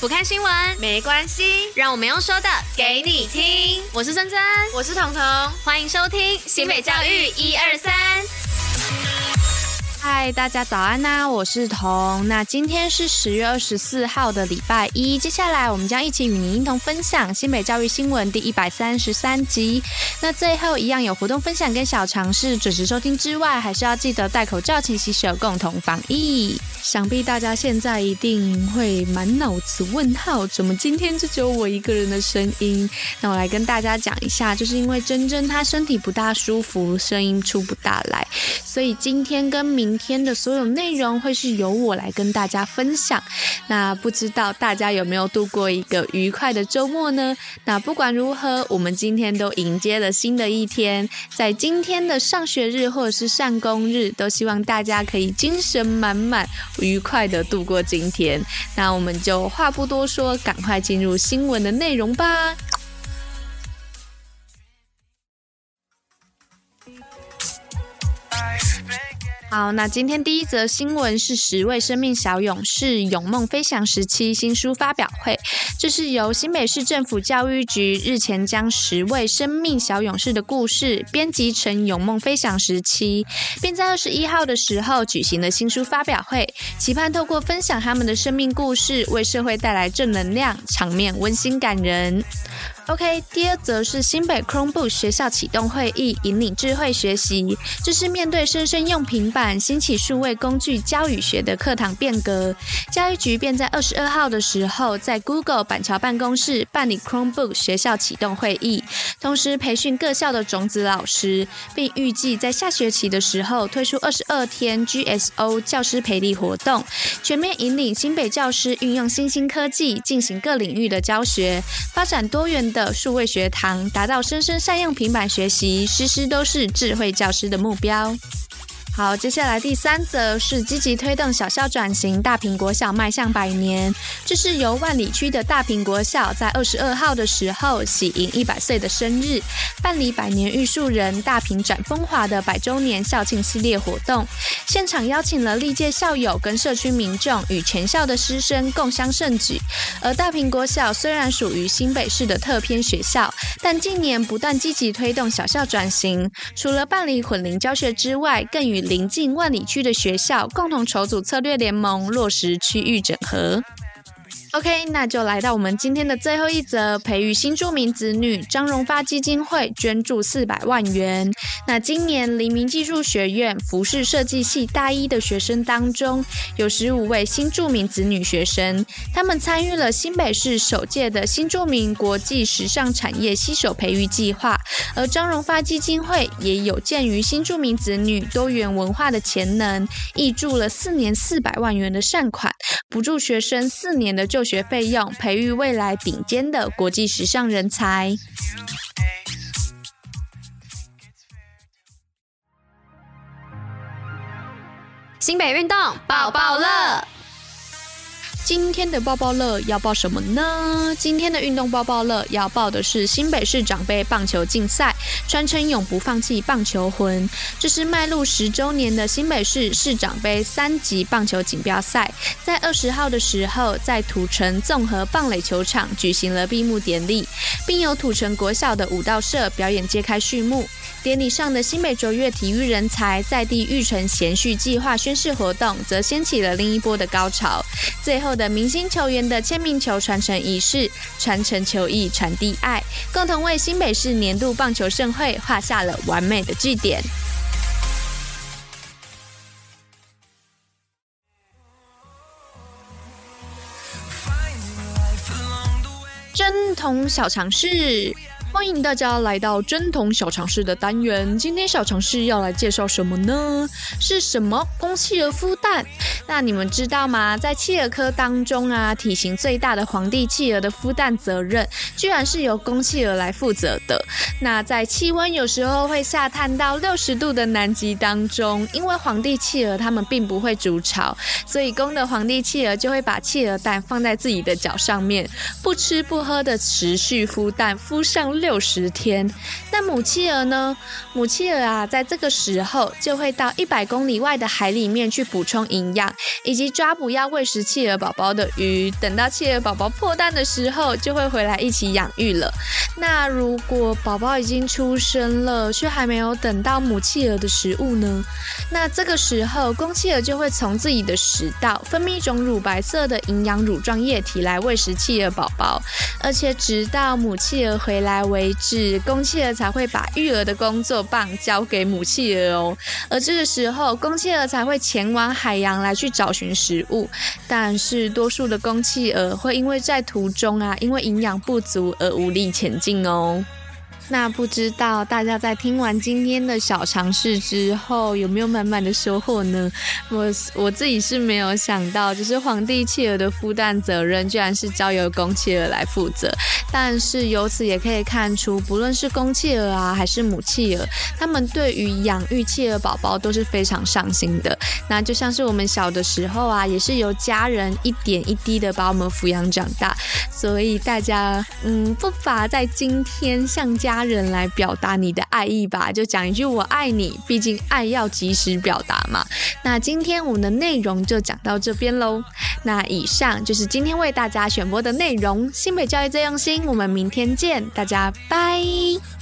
不看新闻没关系，让我们用说的给你听。我是珍珍，我是彤彤，欢迎收听新北教育一二三。嗨，大家早安呐、啊！我是彤。那今天是十月二十四号的礼拜一，接下来我们将一起与您一同分享新北教育新闻第一百三十三集。那最后一样有活动分享跟小尝试，准时收听之外，还是要记得戴口罩、勤洗手，共同防疫。想必大家现在一定会满脑子问号，怎么今天就只有我一个人的声音？那我来跟大家讲一下，就是因为珍珍她身体不大舒服，声音出不大来，所以今天跟明天的所有内容会是由我来跟大家分享。那不知道大家有没有度过一个愉快的周末呢？那不管如何，我们今天都迎接了新的一天，在今天的上学日或者是上工日，都希望大家可以精神满满。愉快的度过今天，那我们就话不多说，赶快进入新闻的内容吧。好，那今天第一则新闻是十位生命小勇士勇梦飞翔时期新书发表会。这是由新北市政府教育局日前将十位生命小勇士的故事编辑成《勇梦飞翔时期》，并在二十一号的时候举行了新书发表会，期盼透过分享他们的生命故事，为社会带来正能量，场面温馨感人。OK，第二则是新北 Chromebook 学校启动会议，引领智慧学习。这是面对生生用平板、兴起数位工具教与学的课堂变革，教育局便在二十二号的时候，在 Google 板桥办公室办理 Chromebook 学校启动会议，同时培训各校的种子老师，并预计在下学期的时候推出二十二天 GSO 教师培力活动，全面引领新北教师运用新兴科技进行各领域的教学，发展多元的。数位学堂，达到生生善用平板学习，时时都是智慧教师的目标。好，接下来第三则是积极推动小校转型，大坪国小迈向百年。这是由万里区的大坪国小在二十二号的时候喜迎一百岁的生日，办理百年玉树人大坪展风华的百周年校庆系列活动。现场邀请了历届校友跟社区民众与全校的师生共襄盛举。而大坪国小虽然属于新北市的特偏学校，但近年不断积极推动小校转型，除了办理混龄教学之外，更与邻近万里区的学校共同筹组策略联盟，落实区域整合。OK，那就来到我们今天的最后一则，培育新住民子女，张荣发基金会捐助四百万元。那今年黎明技术学院服饰设计系大一的学生当中，有十五位新住民子女学生，他们参与了新北市首届的新住民国际时尚产业携手培育计划。而张荣发基金会也有鉴于新住民子女多元文化的潜能，挹注了四年四百万元的善款，补助学生四年的就就学费用，培育未来顶尖的国际时尚人才。新北运动抱抱乐。今天的抱抱乐要报什么呢？今天的运动抱抱乐要报的是新北市长杯棒球竞赛，传承永不放弃棒球魂。这是迈入十周年的新北市市长杯三级棒球锦标赛，在二十号的时候，在土城综合棒垒球场举行了闭幕典礼，并由土城国小的舞蹈社表演揭开序幕。典礼上的新北卓越体育人才在地育成贤序计划宣誓活动，则掀起了另一波的高潮。最后的明星球员的签名球传承仪式，传承球艺，传递爱，共同为新北市年度棒球盛会画下了完美的句点。真童小常识。欢迎大家来到真童小常识的单元。今天小常识要来介绍什么呢？是什么？公企鹅孵蛋？那你们知道吗？在企鹅科当中啊，体型最大的皇帝企鹅的孵蛋责任，居然是由公企鹅来负责的。那在气温有时候会下探到六十度的南极当中，因为皇帝企鹅它们并不会筑巢，所以公的皇帝企鹅就会把企鹅蛋放在自己的脚上面，不吃不喝的持续孵蛋，孵上。六十天，那母企鹅呢？母企鹅啊，在这个时候就会到一百公里外的海里面去补充营养，以及抓捕要喂食企鹅宝宝的鱼。等到企鹅宝宝破蛋的时候，就会回来一起养育了。那如果宝宝已经出生了，却还没有等到母企鹅的食物呢？那这个时候，公企鹅就会从自己的食道分泌一种乳白色的营养乳状液体来喂食企鹅宝宝，而且直到母企鹅回来为止，公企鹅才会把育儿的工作棒交给母企鹅哦。而这个时候，公企鹅才会前往海洋来去找寻食物。但是，多数的公企鹅会因为在途中啊，因为营养不足而无力前进哦。那不知道大家在听完今天的小尝试之后，有没有满满的收获呢？我我自己是没有想到，就是皇帝企鹅的孵蛋责任居然是交由公企鹅来负责。但是由此也可以看出，不论是公企鹅啊，还是母企鹅，他们对于养育企鹅宝宝都是非常上心的。那就像是我们小的时候啊，也是由家人一点一滴的把我们抚养长大。所以大家，嗯，不乏在今天向家。家人来表达你的爱意吧，就讲一句“我爱你”，毕竟爱要及时表达嘛。那今天我们的内容就讲到这边喽。那以上就是今天为大家选播的内容。新北教育最用心，我们明天见，大家拜。